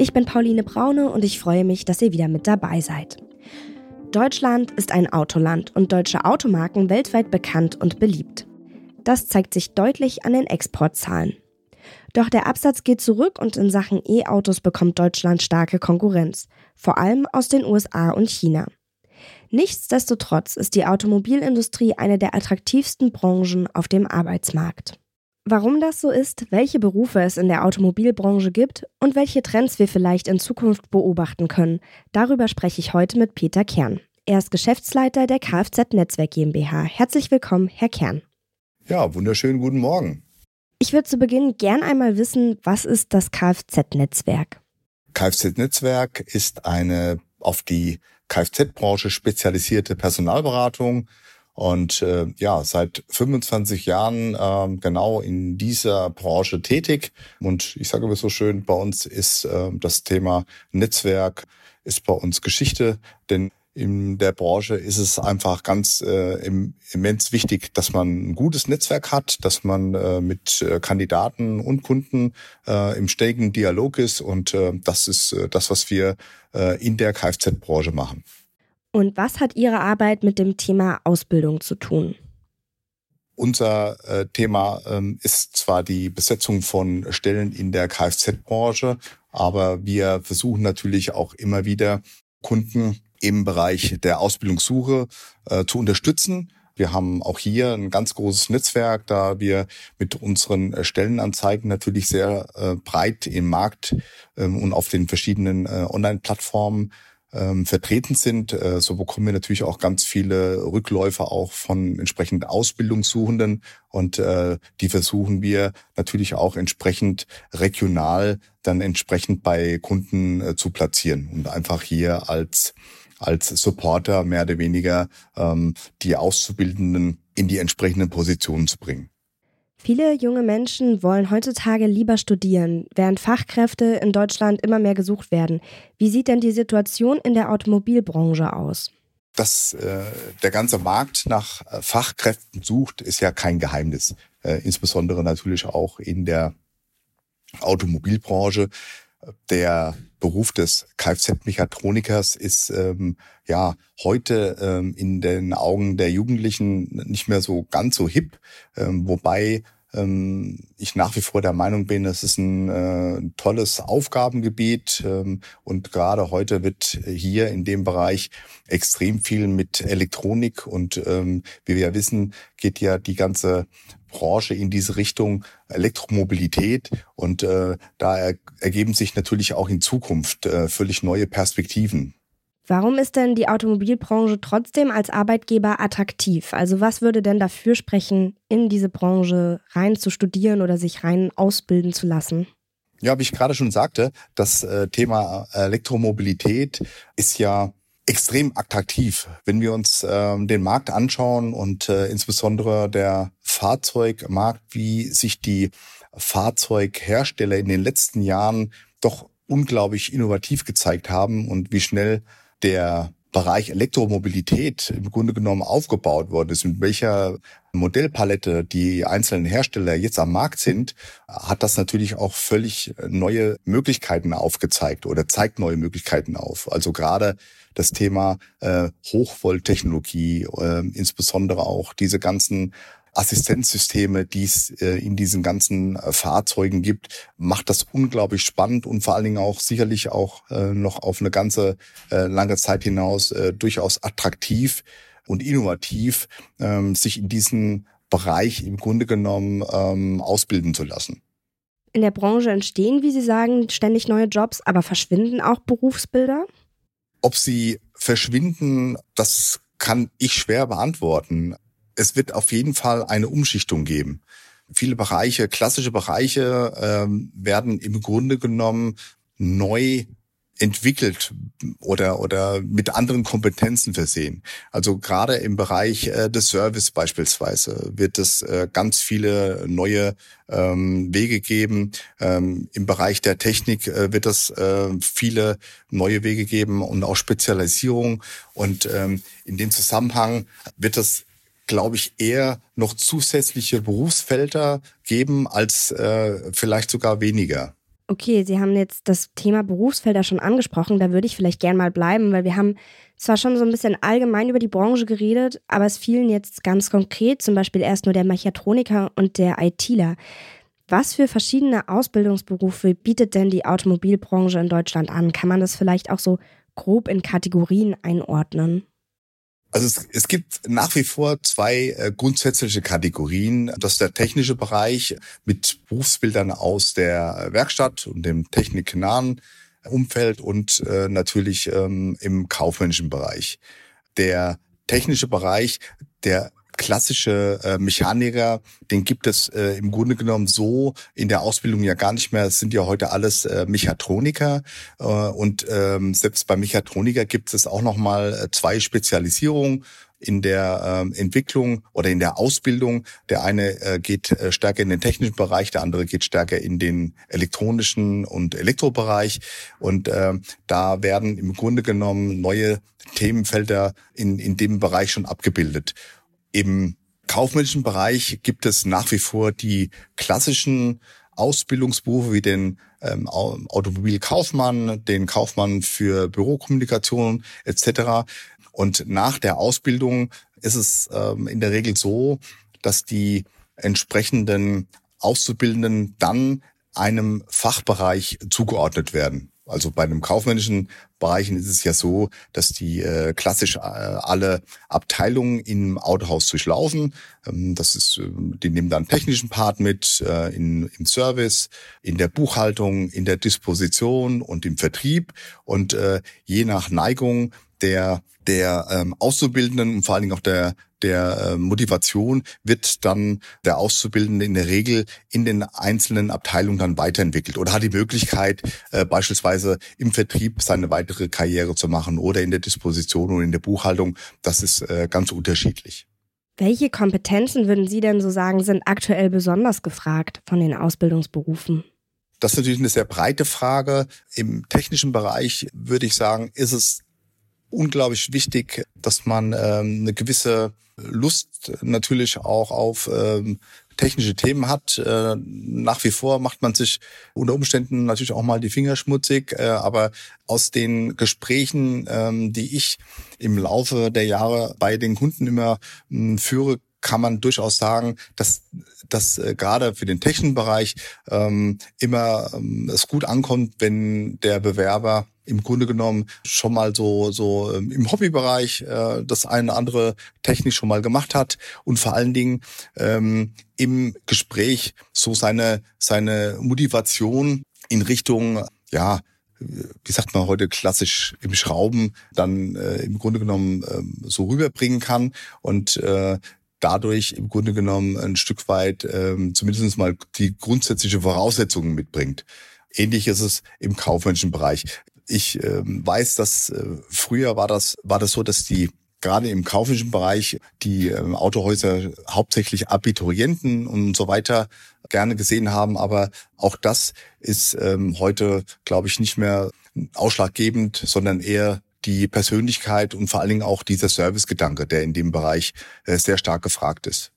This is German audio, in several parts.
Ich bin Pauline Braune und ich freue mich, dass ihr wieder mit dabei seid. Deutschland ist ein Autoland und deutsche Automarken weltweit bekannt und beliebt. Das zeigt sich deutlich an den Exportzahlen. Doch der Absatz geht zurück und in Sachen E-Autos bekommt Deutschland starke Konkurrenz, vor allem aus den USA und China. Nichtsdestotrotz ist die Automobilindustrie eine der attraktivsten Branchen auf dem Arbeitsmarkt. Warum das so ist, welche Berufe es in der Automobilbranche gibt und welche Trends wir vielleicht in Zukunft beobachten können, darüber spreche ich heute mit Peter Kern. Er ist Geschäftsleiter der Kfz Netzwerk GmbH. Herzlich willkommen, Herr Kern. Ja, wunderschönen guten Morgen. Ich würde zu Beginn gern einmal wissen, was ist das Kfz-Netzwerk? Kfz-Netzwerk ist eine auf die Kfz-Branche spezialisierte Personalberatung und äh, ja, seit 25 Jahren äh, genau in dieser Branche tätig. Und ich sage immer so schön, bei uns ist äh, das Thema Netzwerk ist bei uns Geschichte, denn in der Branche ist es einfach ganz äh, immens wichtig, dass man ein gutes Netzwerk hat, dass man äh, mit äh, Kandidaten und Kunden äh, im ständigen Dialog ist und äh, das ist äh, das, was wir äh, in der Kfz-Branche machen. Und was hat Ihre Arbeit mit dem Thema Ausbildung zu tun? Unser äh, Thema ähm, ist zwar die Besetzung von Stellen in der Kfz-Branche, aber wir versuchen natürlich auch immer wieder Kunden im Bereich der Ausbildungssuche äh, zu unterstützen. Wir haben auch hier ein ganz großes Netzwerk, da wir mit unseren äh, Stellenanzeigen natürlich sehr äh, breit im Markt ähm, und auf den verschiedenen äh, Online-Plattformen ähm, vertreten sind. Äh, so bekommen wir natürlich auch ganz viele Rückläufe auch von entsprechend Ausbildungssuchenden und äh, die versuchen wir natürlich auch entsprechend regional dann entsprechend bei Kunden äh, zu platzieren und einfach hier als als Supporter mehr oder weniger ähm, die Auszubildenden in die entsprechenden Positionen zu bringen. Viele junge Menschen wollen heutzutage lieber studieren, während Fachkräfte in Deutschland immer mehr gesucht werden. Wie sieht denn die Situation in der Automobilbranche aus? Dass äh, der ganze Markt nach äh, Fachkräften sucht, ist ja kein Geheimnis. Äh, insbesondere natürlich auch in der Automobilbranche. Der Beruf des Kfz-Mechatronikers ist ähm, ja heute ähm, in den Augen der Jugendlichen nicht mehr so ganz so hip, ähm, wobei ähm, ich nach wie vor der Meinung bin, es ist ein äh, tolles Aufgabengebiet ähm, und gerade heute wird hier in dem Bereich extrem viel mit Elektronik und ähm, wie wir ja wissen, geht ja die ganze Branche in diese Richtung Elektromobilität und äh, da er, ergeben sich natürlich auch in Zukunft äh, völlig neue Perspektiven. Warum ist denn die Automobilbranche trotzdem als Arbeitgeber attraktiv? Also was würde denn dafür sprechen, in diese Branche rein zu studieren oder sich rein ausbilden zu lassen? Ja, wie ich gerade schon sagte, das äh, Thema Elektromobilität ist ja extrem attraktiv. Wenn wir uns ähm, den Markt anschauen und äh, insbesondere der Fahrzeugmarkt, wie sich die Fahrzeughersteller in den letzten Jahren doch unglaublich innovativ gezeigt haben und wie schnell der Bereich Elektromobilität im Grunde genommen aufgebaut worden ist, mit welcher Modellpalette die einzelnen Hersteller jetzt am Markt sind, hat das natürlich auch völlig neue Möglichkeiten aufgezeigt oder zeigt neue Möglichkeiten auf. Also gerade das Thema äh, Hochvolttechnologie, äh, insbesondere auch diese ganzen Assistenzsysteme, die es äh, in diesen ganzen äh, Fahrzeugen gibt, macht das unglaublich spannend und vor allen Dingen auch sicherlich auch äh, noch auf eine ganze lange Zeit hinaus durchaus attraktiv und innovativ, ähm, sich in diesem Bereich im Grunde genommen ähm, ausbilden zu lassen. In der Branche entstehen, wie Sie sagen, ständig neue Jobs, aber verschwinden auch Berufsbilder? Ob sie verschwinden, das kann ich schwer beantworten es wird auf jeden Fall eine Umschichtung geben. Viele Bereiche, klassische Bereiche ähm, werden im Grunde genommen neu entwickelt oder oder mit anderen Kompetenzen versehen. Also gerade im Bereich äh, des Service beispielsweise wird es äh, ganz viele neue ähm, Wege geben. Ähm, Im Bereich der Technik äh, wird es äh, viele neue Wege geben und auch Spezialisierung. Und ähm, in dem Zusammenhang wird es glaube ich, eher noch zusätzliche Berufsfelder geben als äh, vielleicht sogar weniger. Okay, Sie haben jetzt das Thema Berufsfelder schon angesprochen. Da würde ich vielleicht gern mal bleiben, weil wir haben zwar schon so ein bisschen allgemein über die Branche geredet, aber es fielen jetzt ganz konkret zum Beispiel erst nur der Mechatroniker und der ITler. Was für verschiedene Ausbildungsberufe bietet denn die Automobilbranche in Deutschland an? Kann man das vielleicht auch so grob in Kategorien einordnen? Also es, es gibt nach wie vor zwei äh, grundsätzliche Kategorien. Das ist der technische Bereich mit Berufsbildern aus der Werkstatt und dem techniknahen Umfeld und äh, natürlich ähm, im kaufmännischen Bereich. Der technische Bereich, der klassische äh, Mechaniker, den gibt es äh, im Grunde genommen so in der Ausbildung ja gar nicht mehr. Es sind ja heute alles äh, Mechatroniker äh, und ähm, selbst bei Mechatroniker gibt es auch noch mal äh, zwei Spezialisierungen in der ähm, Entwicklung oder in der Ausbildung. Der eine äh, geht äh, stärker in den technischen Bereich, der andere geht stärker in den elektronischen und Elektrobereich. Und äh, da werden im Grunde genommen neue Themenfelder in, in dem Bereich schon abgebildet. Im kaufmännischen Bereich gibt es nach wie vor die klassischen Ausbildungsberufe wie den ähm, Automobilkaufmann, den Kaufmann für Bürokommunikation etc. Und nach der Ausbildung ist es ähm, in der Regel so, dass die entsprechenden Auszubildenden dann einem Fachbereich zugeordnet werden. Also bei einem kaufmännischen Bereichen ist es ja so, dass die äh, klassisch äh, alle Abteilungen im Autohaus durchlaufen. Ähm, das ist, äh, die nehmen dann technischen Part mit äh, in, im Service, in der Buchhaltung, in der Disposition und im Vertrieb. Und äh, je nach Neigung der der ähm, Auszubildenden und vor allen Dingen auch der der äh, Motivation wird dann der Auszubildende in der Regel in den einzelnen Abteilungen dann weiterentwickelt oder hat die Möglichkeit, äh, beispielsweise im Vertrieb seine weitere Karriere zu machen oder in der Disposition oder in der Buchhaltung. Das ist äh, ganz unterschiedlich. Welche Kompetenzen würden Sie denn so sagen, sind aktuell besonders gefragt von den Ausbildungsberufen? Das ist natürlich eine sehr breite Frage. Im technischen Bereich würde ich sagen, ist es unglaublich wichtig, dass man ähm, eine gewisse Lust natürlich auch auf ähm, technische Themen hat. Äh, nach wie vor macht man sich unter Umständen natürlich auch mal die Finger schmutzig, äh, aber aus den Gesprächen, ähm, die ich im Laufe der Jahre bei den Kunden immer mh, hm, führe, kann man durchaus sagen, dass dass äh, gerade für den technischen Bereich ähm, immer ähm, es gut ankommt, wenn der Bewerber im Grunde genommen schon mal so so ähm, im Hobbybereich äh, das eine andere technisch schon mal gemacht hat und vor allen Dingen ähm, im Gespräch so seine seine Motivation in Richtung ja wie sagt man heute klassisch im Schrauben dann äh, im Grunde genommen äh, so rüberbringen kann und äh, dadurch im Grunde genommen ein Stück weit ähm, zumindest mal die grundsätzliche Voraussetzungen mitbringt. Ähnlich ist es im kaufmännischen Bereich. Ich ähm, weiß, dass äh, früher war das war das so, dass die gerade im kaufmännischen Bereich die ähm, Autohäuser hauptsächlich Abiturienten und so weiter gerne gesehen haben, aber auch das ist ähm, heute, glaube ich, nicht mehr ausschlaggebend, sondern eher die Persönlichkeit und vor allen Dingen auch dieser Servicegedanke, der in dem Bereich äh, sehr stark gefragt ist.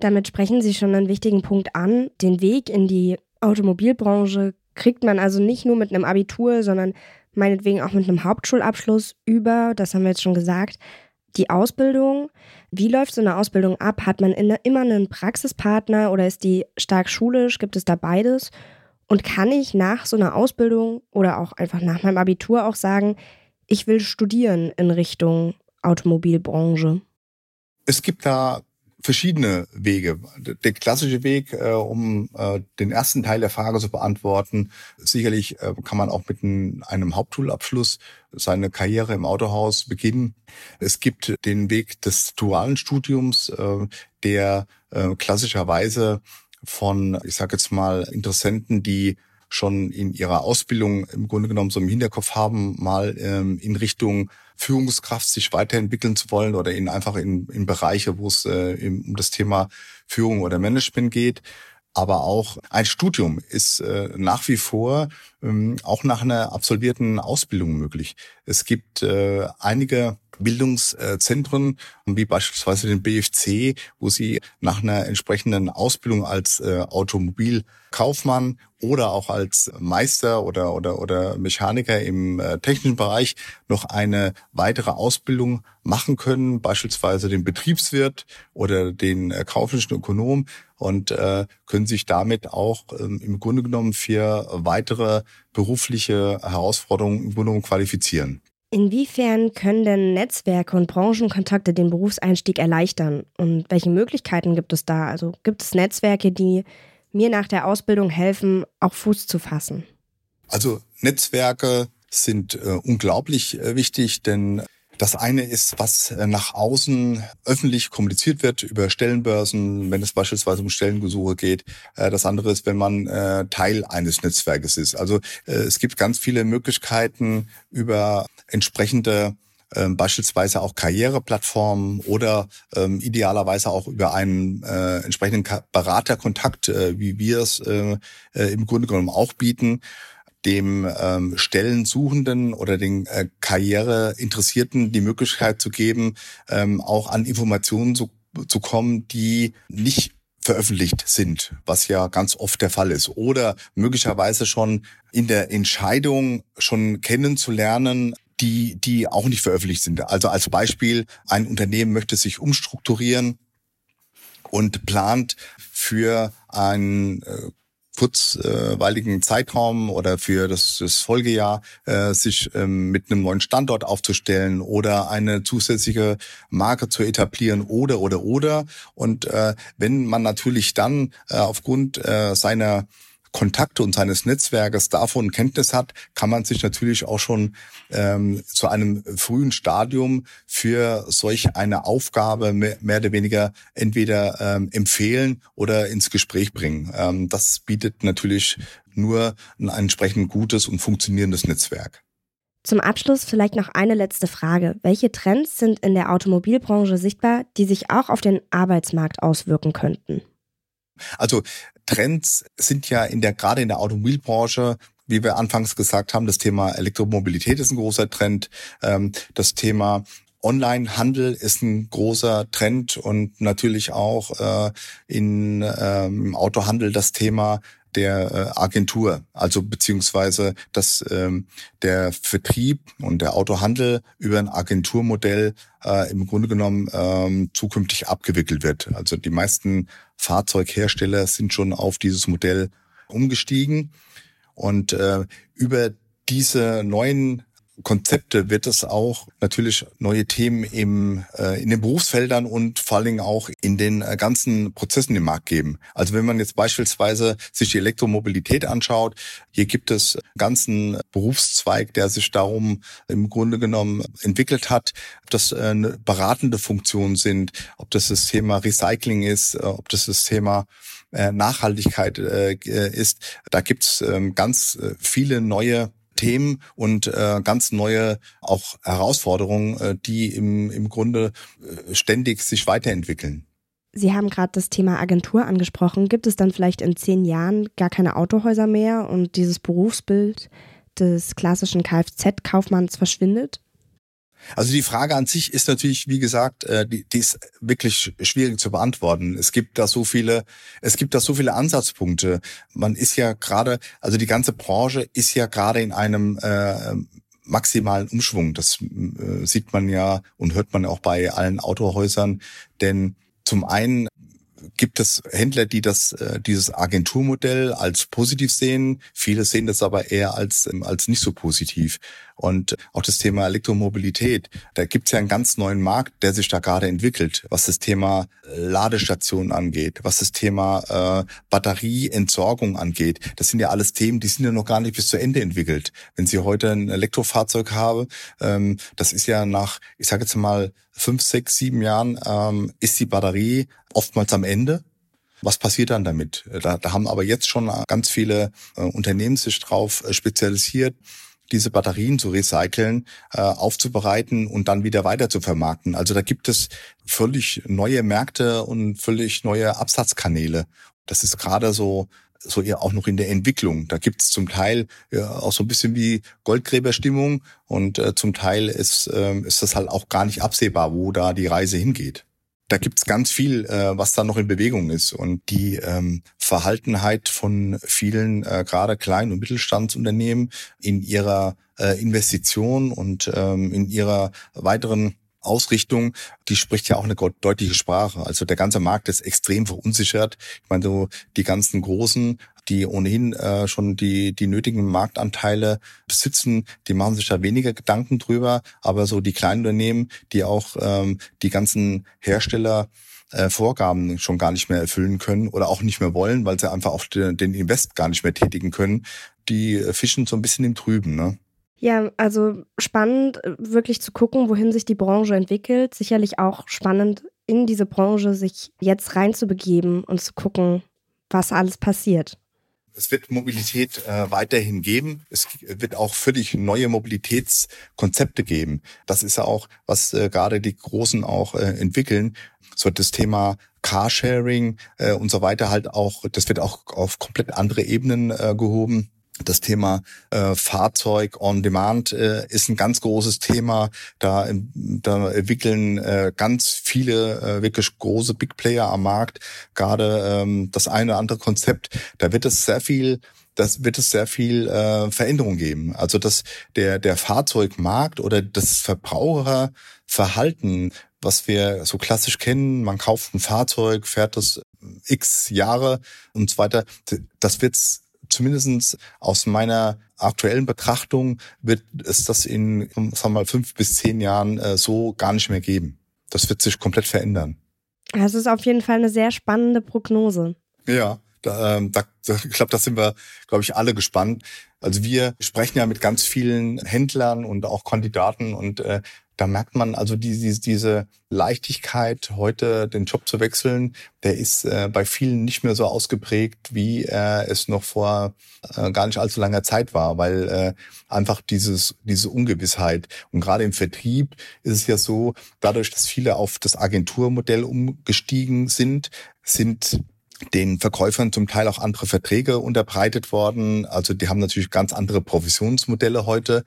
Damit sprechen Sie schon einen wichtigen Punkt an. Den Weg in die Automobilbranche kriegt man also nicht nur mit einem Abitur, sondern meinetwegen auch mit einem Hauptschulabschluss über, das haben wir jetzt schon gesagt, die Ausbildung. Wie läuft so eine Ausbildung ab? Hat man immer einen Praxispartner oder ist die stark schulisch? Gibt es da beides? Und kann ich nach so einer Ausbildung oder auch einfach nach meinem Abitur auch sagen, ich will studieren in Richtung Automobilbranche? Es gibt da verschiedene Wege. Der klassische Weg, äh, um äh, den ersten Teil der Frage zu beantworten, sicherlich äh, kann man auch mit einem Hauptschulabschluss seine Karriere im Autohaus beginnen. Es gibt den Weg des dualen Studiums, äh, der äh, klassischerweise von, ich sage jetzt mal, Interessenten, die schon in ihrer Ausbildung im Grunde genommen so im Hinterkopf haben, mal ähm, in Richtung Führungskraft sich weiterentwickeln zu wollen oder in einfach in, in Bereiche, wo es äh, um das Thema Führung oder Management geht. Aber auch ein Studium ist äh, nach wie vor ähm, auch nach einer absolvierten Ausbildung möglich. Es gibt äh, einige Bildungszentren, wie beispielsweise den BFC, wo sie nach einer entsprechenden Ausbildung als äh, Automobilkaufmann oder auch als Meister oder, oder, oder Mechaniker im äh, technischen Bereich noch eine weitere Ausbildung machen können, beispielsweise den Betriebswirt oder den äh, kaufmännischen Ökonom und äh, können sich damit auch ähm, im Grunde genommen für weitere berufliche Herausforderungen im Grunde genommen qualifizieren. Inwiefern können denn Netzwerke und Branchenkontakte den Berufseinstieg erleichtern? Und welche Möglichkeiten gibt es da? Also gibt es Netzwerke, die mir nach der Ausbildung helfen, auch Fuß zu fassen? Also Netzwerke sind äh, unglaublich äh, wichtig, denn das eine ist, was äh, nach außen öffentlich kommuniziert wird über Stellenbörsen, wenn es beispielsweise um Stellengesuche geht. Äh, das andere ist, wenn man äh, Teil eines Netzwerkes ist. Also es gibt ganz viele Möglichkeiten über entsprechende ähm, beispielsweise auch Karriereplattformen oder ähm, idealerweise auch über einen äh, entsprechenden Beraterkontakt, äh, wie wir es äh, im Grunde genommen auch bieten, dem ähm, Stellensuchenden oder den äh, Karriereinteressierten die Möglichkeit zu geben, ähm, auch an Informationen zu, zu kommen, die nicht veröffentlicht sind, was ja ganz oft der Fall ist. Oder möglicherweise schon in der Entscheidung schon kennenzulernen, die, die auch nicht veröffentlicht sind. Also als Beispiel, ein Unternehmen möchte sich umstrukturieren und plant für ein äh, kurzweiligen Zeitraum oder für das, das Folgejahr äh, sich ähm, mit einem neuen Standort aufzustellen oder eine zusätzliche Marke zu etablieren oder oder oder. Und äh, wenn man natürlich dann äh, aufgrund äh, seiner Kontakte und seines Netzwerkes davon Kenntnis hat, kann man sich natürlich auch schon ähm, zu einem frühen Stadium für solch eine Aufgabe mehr, mehr oder weniger entweder ähm, empfehlen oder ins Gespräch bringen. Ähm, das bietet natürlich nur ein entsprechend gutes und funktionierendes Netzwerk. Zum Abschluss vielleicht noch eine letzte Frage. Welche Trends sind in der Automobilbranche sichtbar, die sich auch auf den Arbeitsmarkt auswirken könnten? Also Trends sind ja in der, gerade in der Automobilbranche wie wir anfangs gesagt haben, das Thema Elektromobilität ist ein großer Trend. Ähm, das Thema Online-Handel ist ein großer Trend und natürlich auch äh, in, ähm, im Autohandel das Thema der äh, Agentur, also beziehungsweise dass ähm, der Vertrieb und der Autohandel über ein Agenturmodell äh, im Grunde genommen ähm, zukünftig abgewickelt wird. Also die meisten Fahrzeughersteller sind schon auf dieses Modell umgestiegen und äh, über diese neuen Konzepte wird es auch natürlich neue Themen im, äh, in den Berufsfeldern und vor allen Dingen auch in den äh, ganzen Prozessen im Markt geben. Also wenn man jetzt beispielsweise sich die Elektromobilität anschaut, hier gibt es einen ganzen Berufszweig, der sich darum im Grunde genommen entwickelt hat, ob das äh, eine beratende Funktion sind, ob das das Thema Recycling ist, äh, ob das das Thema äh, Nachhaltigkeit ist. Da gibt es ähm, ganz viele neue Themen und äh, ganz neue auch Herausforderungen, äh, die im, im Grunde äh, ständig sich weiterentwickeln. Sie haben gerade das Thema Agentur angesprochen. Gibt es dann vielleicht in zehn Jahren gar keine Autohäuser mehr und dieses Berufsbild des klassischen Kfz-Kaufmanns verschwindet? Also die Frage an sich ist natürlich, wie gesagt, äh, die, die ist wirklich schwierig zu beantworten. Es gibt da so viele, es gibt da so viele Ansatzpunkte. Man ist ja gerade, also die ganze Branche ist ja gerade in einem äh, maximalen Umschwung. Das äh, sieht man ja und hört man auch bei allen Autohäusern. Denn zum einen gibt es Händler, die das äh, dieses Agenturmodell als positiv sehen. Viele sehen das aber eher als als nicht so positiv. Und auch das Thema Elektromobilität, da gibt es ja einen ganz neuen Markt, der sich da gerade entwickelt, was das Thema äh, Ladestationen angeht, was das Thema äh, Batterieentsorgung angeht. Das sind ja alles Themen, die sind ja noch gar nicht bis zu Ende entwickelt. Wenn Sie heute ein Elektrofahrzeug haben, ähm, das ist ja nach, ich sage jetzt mal, fünf, sechs, sieben Jahren, ähm, ist die Batterie oftmals am Ende. Was passiert dann damit? Da, da haben aber jetzt schon ganz viele äh, Unternehmen sich drauf äh, spezialisiert, diese Batterien zu recyceln, äh, aufzubereiten und dann wieder weiter zu vermarkten. Also da gibt es völlig neue Märkte und völlig neue Absatzkanäle. Das ist gerade so so eher auch noch in der Entwicklung. Da gibt es zum Teil ja, auch so ein bisschen wie Goldgräberstimmung und äh, zum Teil ist, äh, ist das halt auch gar nicht absehbar, wo da die Reise hingeht da gibt's ganz viel, äh, was da noch in Bewegung ist. Und die ähm, Verhaltenheit von vielen, äh, gerade Klein- und Mittelstandsunternehmen in ihrer äh, Investition und ähm, in ihrer weiteren Ausrichtung, die spricht ja auch eine deutliche Sprache. Also der ganze Markt ist extrem verunsichert. Ich meine, so die ganzen Großen, die ohnehin äh, schon die, die nötigen Marktanteile besitzen, die machen sich da weniger Gedanken drüber. Aber so die kleinen Unternehmen, die auch ähm, die ganzen Hersteller äh, Vorgaben schon gar nicht mehr erfüllen können oder auch nicht mehr wollen, weil sie einfach auch den, den Invest gar nicht mehr tätigen können, die fischen so ein bisschen im Trüben. Ne? Ja, also spannend, äh, wirklich zu gucken, wohin sich die Branche entwickelt. Sicherlich auch spannend, in diese Branche sich jetzt reinzubegeben und zu gucken, was alles passiert. Es wird Mobilität äh, weiterhin geben. Es wird auch völlig neue Mobilitätskonzepte geben. Das ist ja auch, was äh, gerade die Großen auch äh, entwickeln. So das Thema Carsharing äh, und so weiter halt auch, das wird auch auf komplett andere Ebenen äh, gehoben. Das Thema äh, Fahrzeug on Demand äh, ist ein ganz großes Thema. Da, da entwickeln äh, ganz viele äh, wirklich große Big Player am Markt gerade ähm, das eine oder andere Konzept. Da wird es sehr viel das wird es sehr viel äh, Veränderung geben. Also dass der der Fahrzeugmarkt oder das Verbraucherverhalten, was wir so klassisch kennen, man kauft ein Fahrzeug, fährt das x Jahre und so weiter, das wird's zumindestens aus meiner aktuellen Betrachtung wird es das in, sagen wir mal, fünf bis zehn Jahren äh, so gar nicht mehr geben. Das wird sich komplett verändern. Das ist auf jeden Fall eine sehr spannende Prognose. Ja, da, ähm, da, ich glaube, da sind wir, glaube ich, alle gespannt. Also wir sprechen ja mit ganz vielen Händlern und auch Kandidaten und äh, da merkt man also die, diese Leichtigkeit, heute den Job zu wechseln, der ist äh, bei vielen nicht mehr so ausgeprägt, wie äh, es noch vor äh, gar nicht allzu langer Zeit war, weil äh, einfach dieses, diese Ungewissheit. Und gerade im Vertrieb ist es ja so, dadurch, dass viele auf das Agenturmodell umgestiegen sind, sind den Verkäufern zum Teil auch andere Verträge unterbreitet worden. Also die haben natürlich ganz andere Provisionsmodelle heute.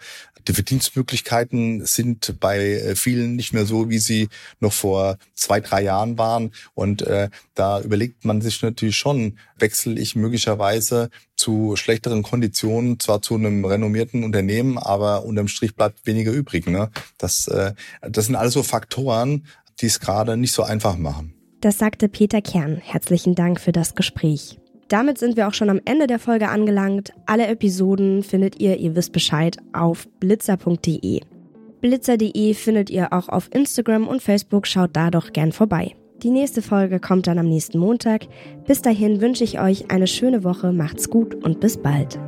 Die Verdienstmöglichkeiten sind bei äh, vielen nicht mehr so, wie sie noch vor zwei, drei Jahren waren. Und äh, da überlegt man sich natürlich schon, wechsle ich möglicherweise zu schlechteren Konditionen, zwar zu einem renommierten Unternehmen, aber unterm Strich bleibt weniger übrig. Ne? Das, äh, das sind alles so Faktoren, die es gerade nicht so einfach machen. Das sagte Peter Kern. Herzlichen Dank für das Gespräch. Damit sind wir auch schon am Ende der Folge angelangt. Alle Episoden findet ihr, ihr wisst Bescheid, auf blitzer.de. Blitzer.de findet ihr auch auf Instagram und Facebook, schaut da doch gern vorbei. Die nächste Folge kommt dann am nächsten Montag. Bis dahin wünsche ich euch eine schöne Woche, macht's gut und bis bald.